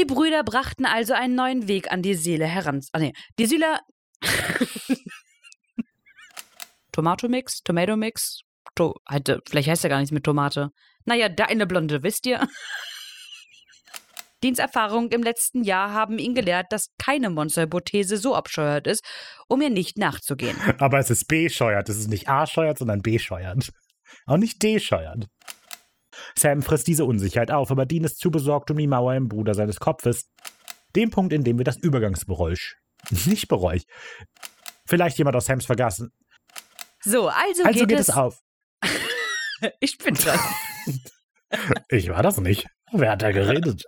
Die Brüder brachten also einen neuen Weg an die Seele heran. Ah, nee. Die Seele. Tomatomix, Tomato Mix. To halt, vielleicht heißt er gar nichts mit Tomate. Naja, deine Blonde, wisst ihr? Diensterfahrungen im letzten Jahr haben ihn gelehrt, dass keine Monsterhypothese so abscheuert ist, um ihr nicht nachzugehen. Aber es ist bescheuert. Es ist nicht A-scheuert, sondern bescheuert. Auch nicht D-scheuert. Sam frisst diese Unsicherheit auf, aber Dean ist zu besorgt um die Mauer im Bruder seines Kopfes. Dem Punkt, in dem wir das Übergangsgeräusch. Nicht bereue Vielleicht jemand aus Sams vergassen. So, also, Also geht, geht es, es auf. Ich bin dran. Ich war das nicht. Wer hat da geredet?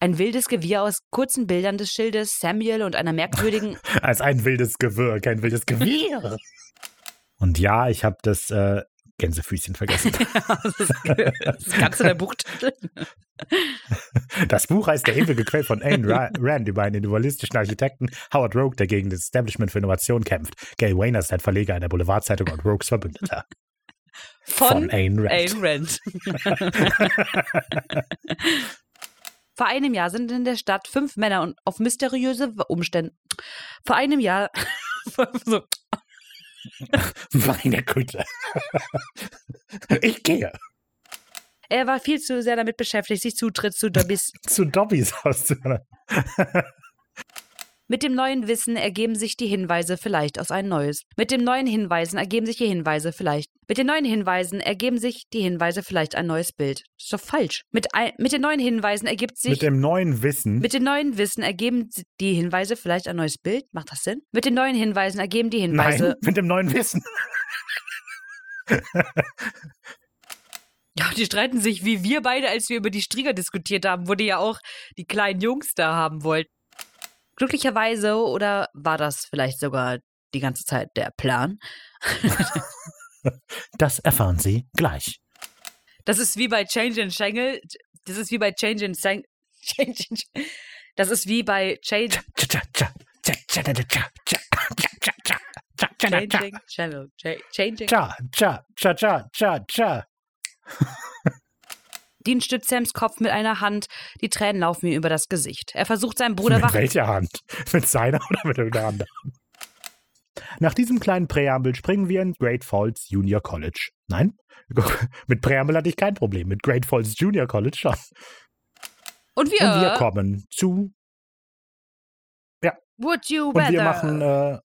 Ein wildes Gewirr aus kurzen Bildern des Schildes Samuel und einer merkwürdigen. Als ein wildes Gewirr, kein wildes Gewirr. Und ja, ich habe das äh, Gänsefüßchen vergessen. das du der Buchtitel. Das Buch heißt Der ewige Quell von Ayn Ra Rand über einen individualistischen Architekten Howard Rogue, der gegen das Establishment für Innovation kämpft. Gail Wayner ist ein Verleger einer Boulevardzeitung und Rogues Verbündeter. Von, Ayn Rand. Ayn Rand. Vor einem Jahr sind in der Stadt fünf Männer und auf mysteriöse Umstände. Vor einem Jahr. so, Meine Güte. Ich gehe er war viel zu sehr damit beschäftigt, sich Zutritt zu Dobbys. zu Dobbys auszuhören. Mit dem neuen Wissen ergeben sich die Hinweise vielleicht aus ein neues. Mit den neuen Hinweisen ergeben sich die Hinweise vielleicht. Mit den neuen Hinweisen ergeben sich die Hinweise vielleicht ein neues Bild. Das ist doch falsch. Mit, ein, mit den neuen Hinweisen ergibt sich. Mit dem neuen Wissen. Mit dem neuen Wissen ergeben die Hinweise vielleicht ein neues Bild. Macht das Sinn? Mit den neuen Hinweisen ergeben die Hinweise. Nein, mit dem neuen Wissen. Ja, die streiten sich wie wir beide, als wir über die Strieger diskutiert haben, wo die ja auch die kleinen Jungs da haben wollten. Glücklicherweise oder war das vielleicht sogar die ganze Zeit der Plan? das erfahren Sie gleich. Das ist wie bei Change in Schengel. Das ist wie bei Change in Seng Change in Das ist wie bei Change. Changing Channel. Changing. Cha, cha, cha, cha, cha, cha. Dean stützt Sams Kopf mit einer Hand. Die Tränen laufen ihm über das Gesicht. Er versucht seinen Bruder Mit wach. welcher Hand? Mit seiner oder mit irgendeiner anderen? Nach diesem kleinen Präambel springen wir in Great Falls Junior College. Nein? Mit Präambel hatte ich kein Problem. Mit Great Falls Junior College schon. Und wir. Und wir kommen zu. Would you Und wir machen. Äh,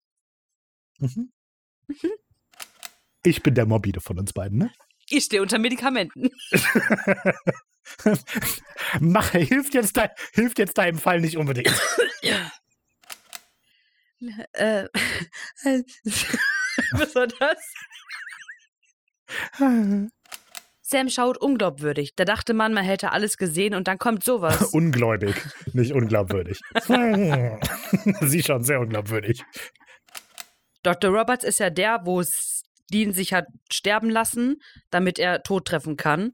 mhm. Ich bin der Morbide von uns beiden, ne? Ich stehe unter Medikamenten. Mach, hilft jetzt, dein, hilft jetzt deinem Fall nicht unbedingt. Äh, was war das? Sam schaut unglaubwürdig. Da dachte man, man hätte alles gesehen und dann kommt sowas. Ungläubig, nicht unglaubwürdig. Sie schon sehr unglaubwürdig. Dr. Roberts ist ja der, wo es Dean sich hat sterben lassen, damit er tot treffen kann.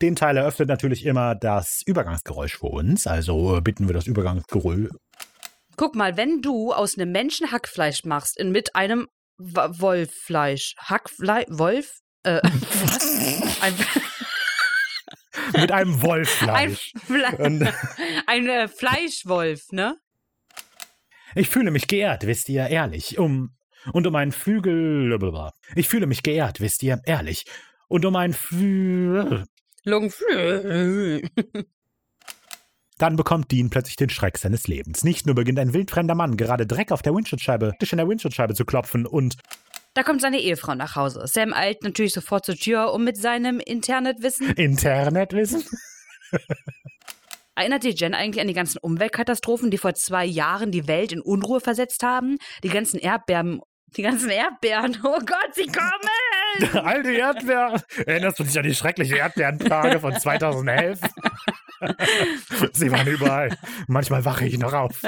Den Teil eröffnet natürlich immer das Übergangsgeräusch für uns. Also äh, bitten wir das Übergangsgeräusch. Guck mal, wenn du aus einem Menschen Hackfleisch machst in, mit einem Wolffleisch, Hackfleisch, Wolf, äh, was? Ein, Mit einem ein, Wollfleisch. Fle ein äh, Fleischwolf, ne? ich fühle mich geehrt, wisst ihr, ehrlich. Um, und um einen Flügel. Ich fühle mich geehrt, wisst ihr, ehrlich. Und um einen Flügel. Dann bekommt Dean plötzlich den Schreck seines Lebens. Nicht nur beginnt ein wildfremder Mann gerade Dreck auf der Windschutzscheibe, Tisch in der Windschutzscheibe zu klopfen und Da kommt seine Ehefrau nach Hause. Sam eilt natürlich sofort zur Tür, um mit seinem Internetwissen. Internetwissen. Erinnert dich Jen eigentlich an die ganzen Umweltkatastrophen, die vor zwei Jahren die Welt in Unruhe versetzt haben? Die ganzen Erdbeeren. Die ganzen Erdbeeren. Oh Gott, sie kommen! Alte Erdbeeren. Erinnerst du dich an die schreckliche Erdbeerenplage von 2011? Sie waren überall. Manchmal wache ich noch auf.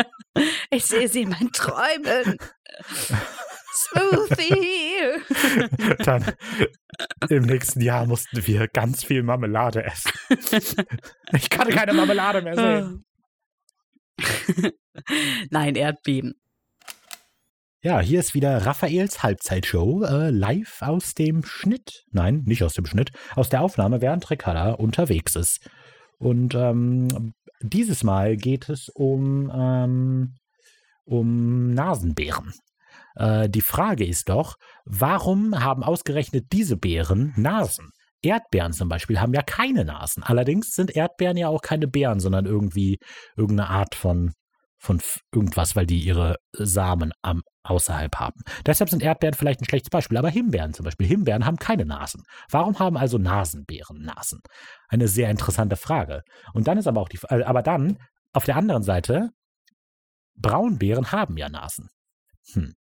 Ich sehe sie in meinen Träumen. Smoothie. Dann im nächsten Jahr mussten wir ganz viel Marmelade essen. Ich kann keine Marmelade mehr sehen. Nein, Erdbeben. Ja, hier ist wieder Raphaels Halbzeitshow, äh, live aus dem Schnitt. Nein, nicht aus dem Schnitt, aus der Aufnahme, während Ricarda unterwegs ist. Und ähm, dieses Mal geht es um, ähm, um Nasenbären. Äh, die Frage ist doch, warum haben ausgerechnet diese Beeren Nasen? Erdbeeren zum Beispiel haben ja keine Nasen. Allerdings sind Erdbeeren ja auch keine Beeren, sondern irgendwie irgendeine Art von, von irgendwas, weil die ihre Samen am, außerhalb haben. Deshalb sind Erdbeeren vielleicht ein schlechtes Beispiel, aber Himbeeren zum Beispiel. Himbeeren haben keine Nasen. Warum haben also Nasenbeeren Nasen? Eine sehr interessante Frage. Und dann ist aber auch die, äh, aber dann auf der anderen Seite, Braunbeeren haben ja Nasen. Hm.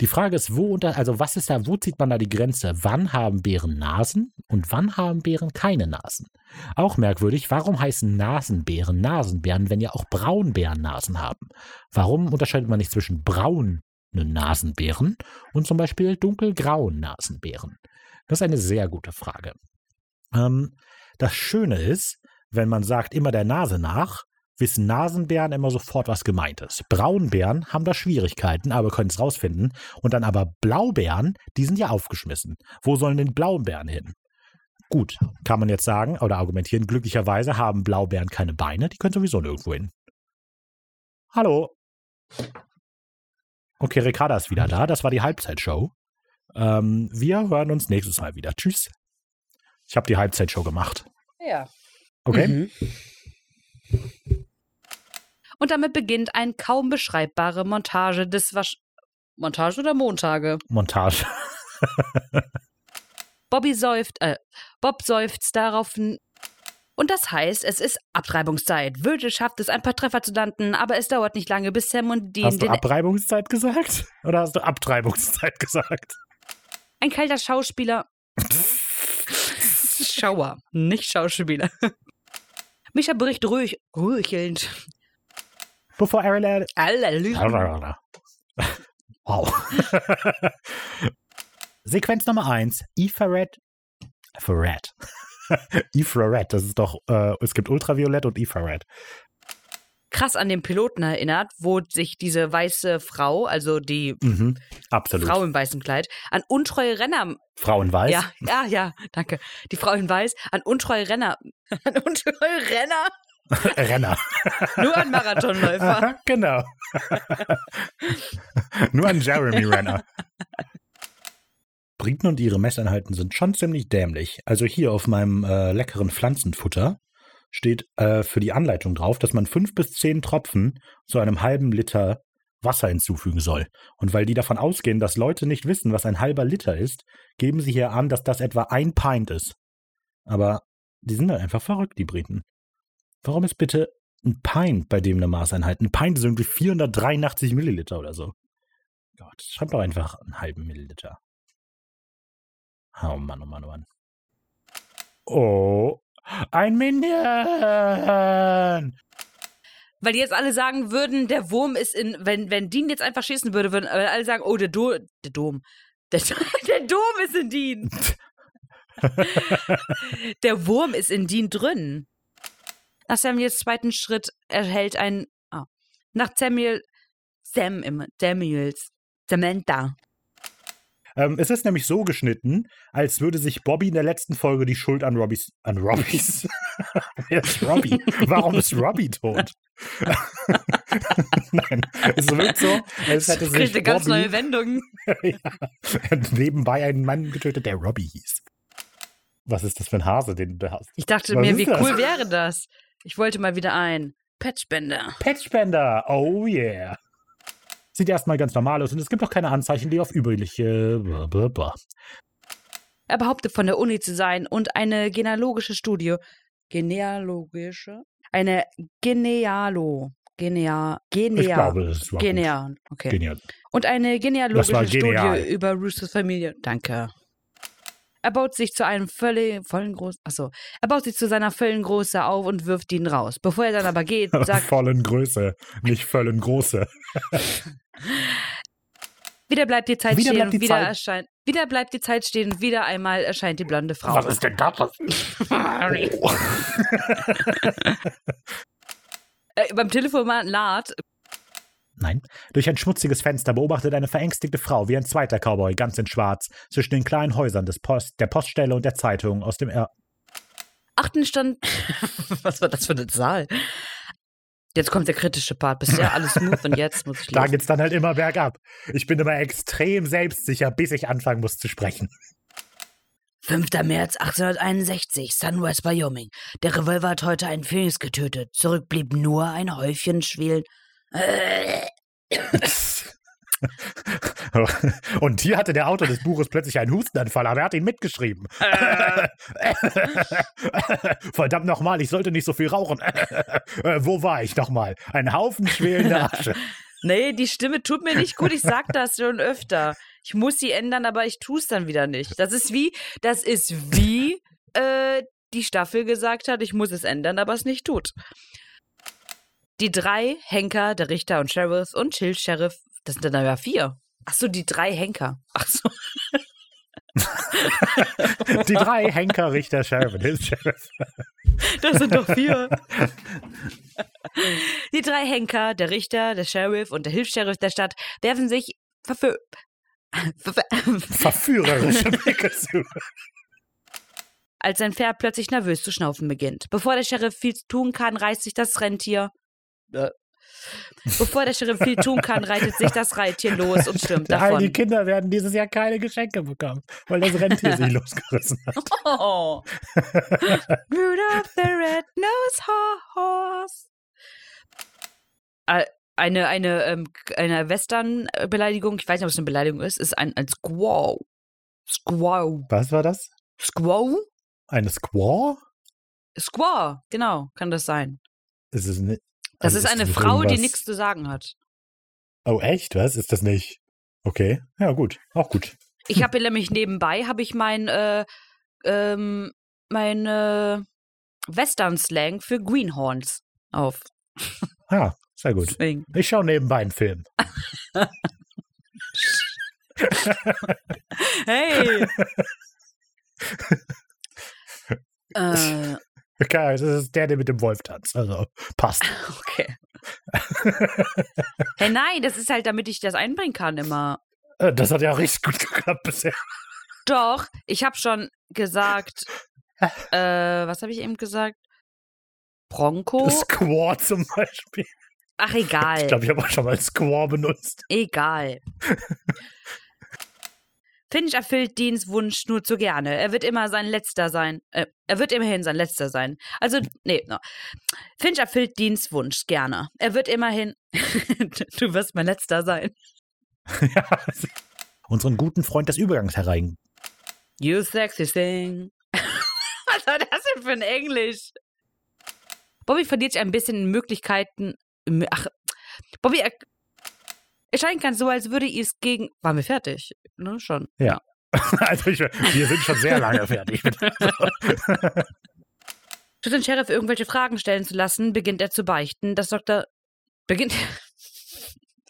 Die Frage ist, wo unter, also was ist da, wo zieht man da die Grenze? Wann haben Bären Nasen und wann haben Bären keine Nasen? Auch merkwürdig, warum heißen Nasenbären Nasenbären, wenn ja auch Braunbären Nasen haben? Warum unterscheidet man nicht zwischen braunen Nasenbären und zum Beispiel dunkelgrauen Nasenbären? Das ist eine sehr gute Frage. Ähm, das Schöne ist, wenn man sagt immer der Nase nach, wissen Nasenbären immer sofort, was gemeint ist. Braunbären haben da Schwierigkeiten, aber können es rausfinden. Und dann aber Blaubären, die sind ja aufgeschmissen. Wo sollen denn Blaubeeren hin? Gut, kann man jetzt sagen oder argumentieren, glücklicherweise haben Blaubeeren keine Beine, die können sowieso nirgendwo hin. Hallo. Okay, Ricarda ist wieder da. Das war die Halbzeitshow. Ähm, wir hören uns nächstes Mal wieder. Tschüss. Ich habe die Halbzeitshow gemacht. Ja. Okay. Mhm. Und damit beginnt eine kaum beschreibbare Montage des Wasch Montage oder Montage? Montage. Bobby seufzt, äh, Bob seufzt darauf. Und das heißt, es ist Abtreibungszeit. Virgil schafft es, ein paar Treffer zu landen, aber es dauert nicht lange, bis Sam und Dean. Hast du Abtreibungszeit gesagt? Oder hast du Abtreibungszeit gesagt? Ein kalter Schauspieler. Schauer, nicht Schauspieler. Micha bricht ruhig, ruhigend bevor Ariel. Wow. Sequenz Nummer 1. Infrared. Infrared. Infrared, das ist doch, äh, es gibt Ultraviolett und Infrared. Krass an den Piloten erinnert, wo sich diese weiße Frau, also die mhm, Frau im weißen Kleid, an untreue Renner. Frau in Weiß? Ja, ja, ja, danke. Die Frau in Weiß, an untreue Renner. An untreue Renner Renner. Nur ein Marathonläufer. genau. Nur ein Jeremy Renner. Briten und ihre Messeinheiten sind schon ziemlich dämlich. Also hier auf meinem äh, leckeren Pflanzenfutter steht äh, für die Anleitung drauf, dass man fünf bis zehn Tropfen zu einem halben Liter Wasser hinzufügen soll. Und weil die davon ausgehen, dass Leute nicht wissen, was ein halber Liter ist, geben sie hier an, dass das etwa ein Pint ist. Aber die sind halt einfach verrückt, die Briten. Warum ist bitte ein Pint bei dem eine Maßeinheit? Ein Pint ist irgendwie 483 Milliliter oder so. Gott, schreib doch einfach einen halben Milliliter. Oh Mann, oh Mann, oh Mann. Oh, ein Minion! Weil die jetzt alle sagen würden, der Wurm ist in, wenn, wenn Dean jetzt einfach schießen würde, würden alle sagen, oh, der, Do der Dom. Der, der Dom ist in Dean. der Wurm ist in Dean drin. Nach Samuels zweiten Schritt erhält ein. Oh, nach Samuel. Sam im Samuels. Samantha. Ähm, es ist nämlich so geschnitten, als würde sich Bobby in der letzten Folge die Schuld an Robbys. An Robbys? Wer ist Robbie? Warum ist Robbie tot? Nein, es wirkt so, als hätte sich eine ganz neue Wendung. ja, nebenbei einen Mann getötet, der Robbie hieß. Was ist das für ein Hase, den du hast? Ich dachte Was mir, wie das? cool wäre das? Ich wollte mal wieder ein Patchbänder. Patchbänder, oh yeah. Sieht erstmal ganz normal aus und es gibt auch keine Anzeichen, die auf übliche. Blablabla. Er behauptet von der Uni zu sein und eine genealogische Studie. Genealogische? Eine Genealo. Genea, Genea, ich glaube, es war Genea, okay. Genial. Und eine genealogische Studie über Roosters Familie. Danke. Er baut sich zu einem völlig, vollen Groß, achso, er baut sich zu seiner vollen Größe auf und wirft ihn raus. Bevor er dann aber geht, sagt. vollen Größe, nicht vollen Große. wieder bleibt die Zeit wieder stehen und wieder Zeit. erscheint. Wieder bleibt die Zeit stehen und wieder einmal erscheint die blonde Frau. Was ist denn da passiert? oh. äh, beim Telefonat Nein. Durch ein schmutziges Fenster beobachtet eine verängstigte Frau wie ein zweiter Cowboy, ganz in Schwarz, zwischen den kleinen Häusern des Post, der Poststelle und der Zeitung aus dem er achten stand. Was war das für eine Zahl? Jetzt kommt der kritische Part. Bisher alles smooth und jetzt muss ich Da los. geht's dann halt immer bergab. Ich bin immer extrem selbstsicher, bis ich anfangen muss zu sprechen. 5. März 1861, Sunrise, Wyoming. Der Revolver hat heute einen Phoenix getötet. Zurück blieb nur ein Häufchen Schwelen. Äh, Und hier hatte der Autor des Buches plötzlich einen Hustenanfall, aber er hat ihn mitgeschrieben. Verdammt nochmal, ich sollte nicht so viel rauchen. Äh, Wo war ich nochmal? Ein Haufen schwelender Asche. nee, die Stimme tut mir nicht gut. Ich sag das schon öfter. Ich muss sie ändern, aber ich tue es dann wieder nicht. Das ist wie, das ist wie äh, die Staffel gesagt hat, ich muss es ändern, aber es nicht tut. Die drei Henker, der Richter und Sheriff und Chill Sheriff, das sind dann ja vier. Ach so, die drei Henker. Ach so. Die drei Henker, Richter, Sheriff und Hilfs-Sheriff. Das sind doch vier. Die drei Henker, der Richter, der Sheriff und der Hilfs-Sheriff der Stadt werfen sich verfö- Verführerische Blicke zu. als sein Pferd plötzlich nervös zu schnaufen beginnt. Bevor der Sheriff viel tun kann, reißt sich das Rentier. Äh. Bevor der Sheriff viel tun kann, reitet sich das Reittier los und stürmt All die davon. Kinder werden dieses Jahr keine Geschenke bekommen, weil das Rentier sich losgerissen hat. Oh. Rudolph the Red-Nosed Horse. Äh, Eine, eine, ähm, eine Western-Beleidigung, ich weiß nicht, ob es eine Beleidigung ist, ist ein, ein Squaw. Squaw. Was war das? Squaw? Eine Squaw? Squaw, genau, kann das sein. Ist es nicht? Das also ist eine Frau, die irgendwas- nichts zu sagen hat. Oh, echt? Was? Ist das nicht? Okay. Ja, gut. Auch gut. Ich habe nämlich nebenbei, habe ich mein, äh, ähm, mein äh, Western-Slang für Greenhorns auf. Ja, sehr gut. Deswegen. Ich schaue nebenbei einen Film. Hey! äh, Okay, das ist der, der mit dem Wolf tanzt. Also, passt. okay. hey, nein, das ist halt, damit ich das einbringen kann immer. Äh, Das hat ja richtig gut geklappt bisher. Doch, ich habe schon gesagt, äh, was habe ich eben gesagt? Bronco? Squaw zum Beispiel. Ach, egal. Ich glaube, ich habe auch schon mal Squaw benutzt. Egal. Finch erfüllt Deans Wunsch nur zu gerne. Er wird immer sein Letzter sein. Äh, er wird immerhin sein Letzter sein. Also, nee, no. Finch erfüllt Deans Wunsch gerne. Er wird immerhin. du wirst mein Letzter sein. ja. Unseren guten Freund des Übergangs herein. You sexy thing. Was war das denn für ein Englisch? Bobby verliert sich ein bisschen in Möglichkeiten. Ach, Bobby, es scheint ganz so, als würde es gegen. Waren wir fertig? Ne, schon. Also, ich, wir sind schon sehr lange fertig. Statt den Sheriff irgendwelche Fragen stellen zu lassen, beginnt er zu beichten, dass Dr. beginnt.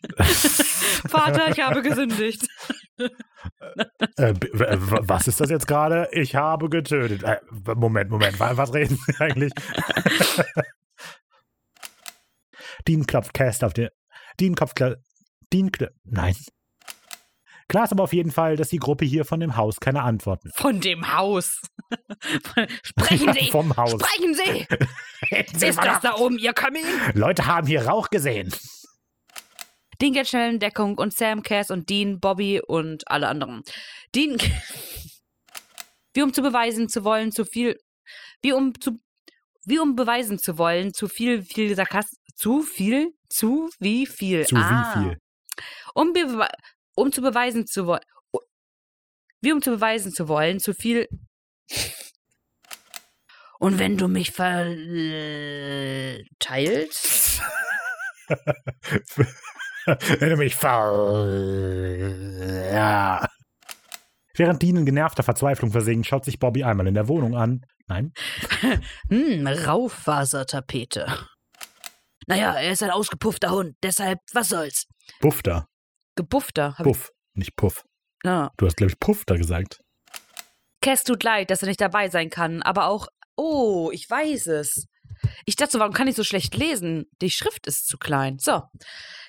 Vater, ich habe gesündigt. Äh, w- w- was ist das jetzt gerade? Ich habe getötet. Äh, Moment, Moment, wa- was reden Sie eigentlich? Dean klopft Cast auf den. Dean klopft. Dean. Kla Nein. Klar ist aber auf jeden Fall, dass die Gruppe hier von dem Haus keine Antworten. Von dem Haus. Sprechen Sie! Vom Haus. Sprechen Sie! Sie Ist das da oben Ihr Kamin? Leute haben hier Rauch gesehen. Dean geht schnell in Deckung und Sam, Cass und Dean, Bobby und alle anderen. Dean. Wie um zu beweisen zu wollen, zu viel. Wie um zu. Wie um beweisen zu wollen, zu viel, viel Sarkasmus. Zu viel? Zu wie viel? Zu ah. wie viel? Um, um zu beweisen zu wollen. Wie um zu beweisen zu wollen, zu viel. Und wenn du mich verteilst. Wenn du mich ver... Ja. Während Dean in genervter Verzweiflung versinkt, schaut sich Bobby einmal in der Wohnung an. Nein. Hm, Raufasertapete. Naja, er ist ein ausgepuffter Hund, deshalb, was soll's? Buffter. Gepuffter. Hab Puff. Nicht Puff. Ja. Du hast, glaube ich, Puffter gesagt. Cass tut leid, dass er nicht dabei sein kann, aber auch. Oh, ich weiß es. Ich dachte so, warum kann ich so schlecht lesen? Die Schrift ist zu klein. So.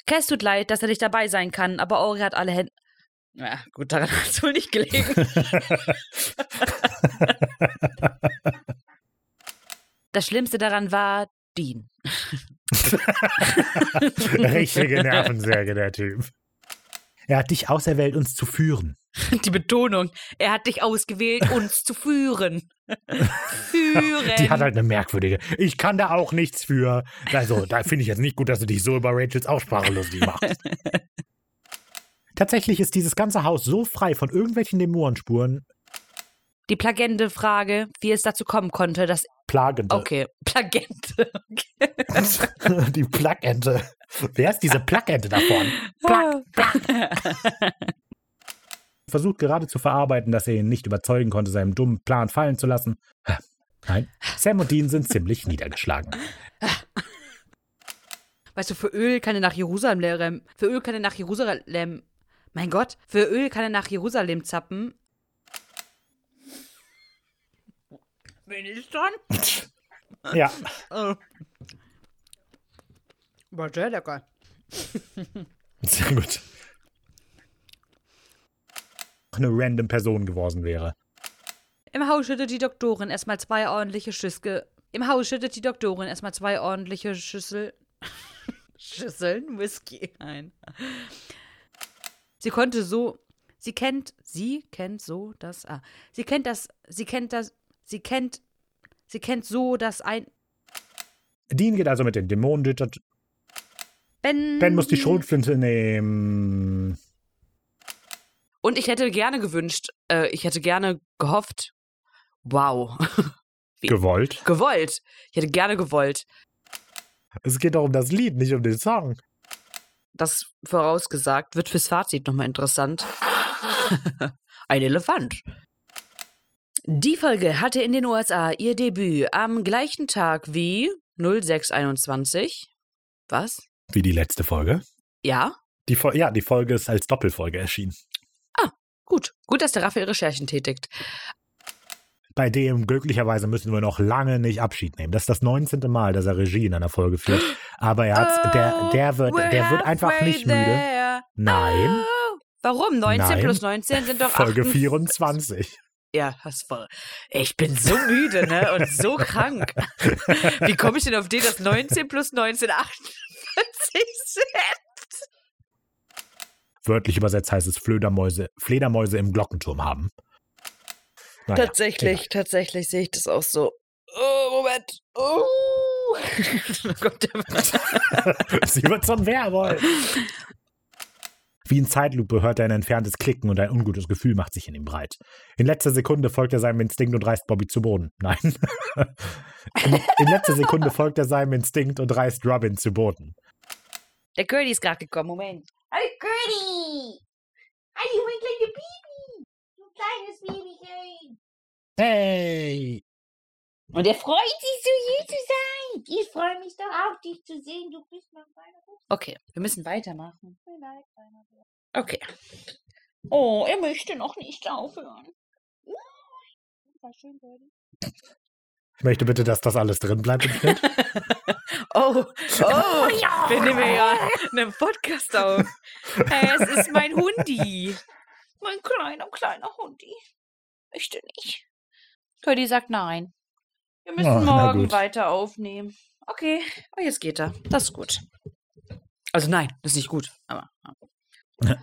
Cass tut leid, dass er nicht dabei sein kann, aber Ori hat alle Hände. Ja, gut, daran hat es wohl nicht gelegen. Das Schlimmste daran war Dean. Richtige Nervensäge, der Typ. Er hat dich auserwählt, uns zu führen. Die Betonung. Er hat dich ausgewählt, uns zu führen. führen. Die hat halt eine merkwürdige. Ich kann da auch nichts für. Also, da finde ich jetzt nicht gut, dass du dich so über Rachels Aussprache lustig machst. Tatsächlich ist dieses ganze Haus so frei von irgendwelchen Dämonenspuren. Die plagende Frage, wie es dazu kommen konnte, dass. Plagende. Okay, plagende. Okay. Die Plagente. Wer ist diese Plagente davon? Plag, plag. Versucht gerade zu verarbeiten, dass er ihn nicht überzeugen konnte, seinen dummen Plan fallen zu lassen. Nein, Sam und Dean sind ziemlich niedergeschlagen. Weißt du, für Öl kann er nach Jerusalem. Für Öl kann er nach Jerusalem. Mein Gott, für Öl kann er nach Jerusalem zappen. Bin ich dran? Ja. Oh. War sehr lecker. Sehr gut. Eine random Person geworden wäre. Im Haus schüttet die Doktorin erstmal zwei ordentliche Schüsse. Im Haus schüttet die Doktorin erstmal zwei ordentliche Schüssel. Schüsseln Whisky ein. Sie konnte so. Sie kennt. Sie kennt so das. Ah. Sie kennt das. Sie kennt das. Sie kennt. Sie kennt so das ein. Dean geht also mit den Dämonen. Ben. Ben muss die Schrotflinte nehmen. Und ich hätte gerne gewünscht, äh, ich hätte gerne gehofft. Wow. Gewollt. gewollt. Ich hätte gerne gewollt. Es geht doch um das Lied, nicht um den Song. Das vorausgesagt wird fürs Fazit nochmal interessant. Ein Elefant. Die Folge hatte in den USA ihr Debüt am gleichen Tag wie 0621. Was? Wie die letzte Folge. Ja? Die Fol ja, die Folge ist als Doppelfolge erschienen. Gut. Gut, dass der Raphael Recherchen tätigt. Bei dem glücklicherweise müssen wir noch lange nicht Abschied nehmen. Das ist das 19. Mal, dass er Regie in einer Folge führt. Aber er hat, der, der wird, der wird einfach nicht müde. There. Nein. Oh. Warum? 19 Nein. plus 19 sind doch Folge 28. 24. Ja, das voll. Ich bin so müde, ne? Und so krank. Wie komme ich denn auf den, dass 19 plus 19 48 sind? Wörtlich übersetzt heißt es Fledermäuse, Fledermäuse im Glockenturm haben. Naja, tatsächlich, tatsächlich sehe ich das auch so. Oh, Moment. Oh. egal. Sie wird zum Werwolf. Wie in Zeitlupe hört er ein entferntes Klicken und ein ungutes Gefühl macht sich in ihm breit. In letzter Sekunde folgt er seinem Instinkt und reißt Bobby zu Boden. Nein. in, in letzter Sekunde folgt er seinem Instinkt und reißt Robin zu Boden. Der Curly ist gerade gekommen. Moment. Hallo Gertie! Hallo, mein kleines Baby! Du kleines Babychen! Hey! Und er freut sich, so hier zu sein. Ich freue mich doch auch, dich zu sehen. Du bist mein kleiner. Okay, wir müssen weitermachen. Okay. Oh, er möchte noch nicht aufhören. War schön, Birdie. Ich möchte bitte, dass das alles drin bleibt im Schnitt. Oh, oh, wir nehmen ja einen Podcast auf. Es ist mein Hundi. Mein kleiner, kleiner Hundi. Möchte nicht. Cody sagt nein. Wir müssen na morgen weiter aufnehmen. Okay, oh, jetzt geht er. Das ist gut. Also nein, das ist nicht gut. Aber Da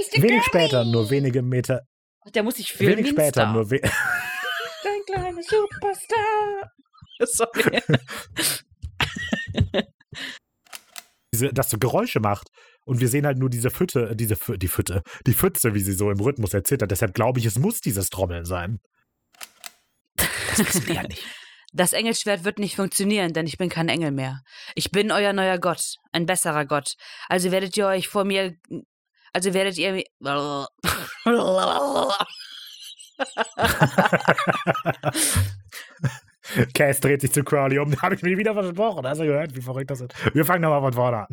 ist der Wenig Gertie. später, nur wenige Meter. der muss sich filmen. Wenig später, Star. nur we Dein kleiner Superstar. Sorry. diese, das so Geräusche macht. Und wir sehen halt nur diese Fütte, diese Fü die Fütte, die Pfütze, wie sie so im Rhythmus erzittert. Deshalb glaube ich, es muss dieses Trommeln sein. Das wissen wir ja nicht. Das Engelschwert wird nicht funktionieren, denn ich bin kein Engel mehr. Ich bin euer neuer Gott, ein besserer Gott. Also werdet ihr euch vor mir. Also werdet ihr. Cass dreht sich zu Crowley um. Habe ich mir wieder versprochen. Hast du gehört, wie verrückt das ist? Wir fangen nochmal von vorne an.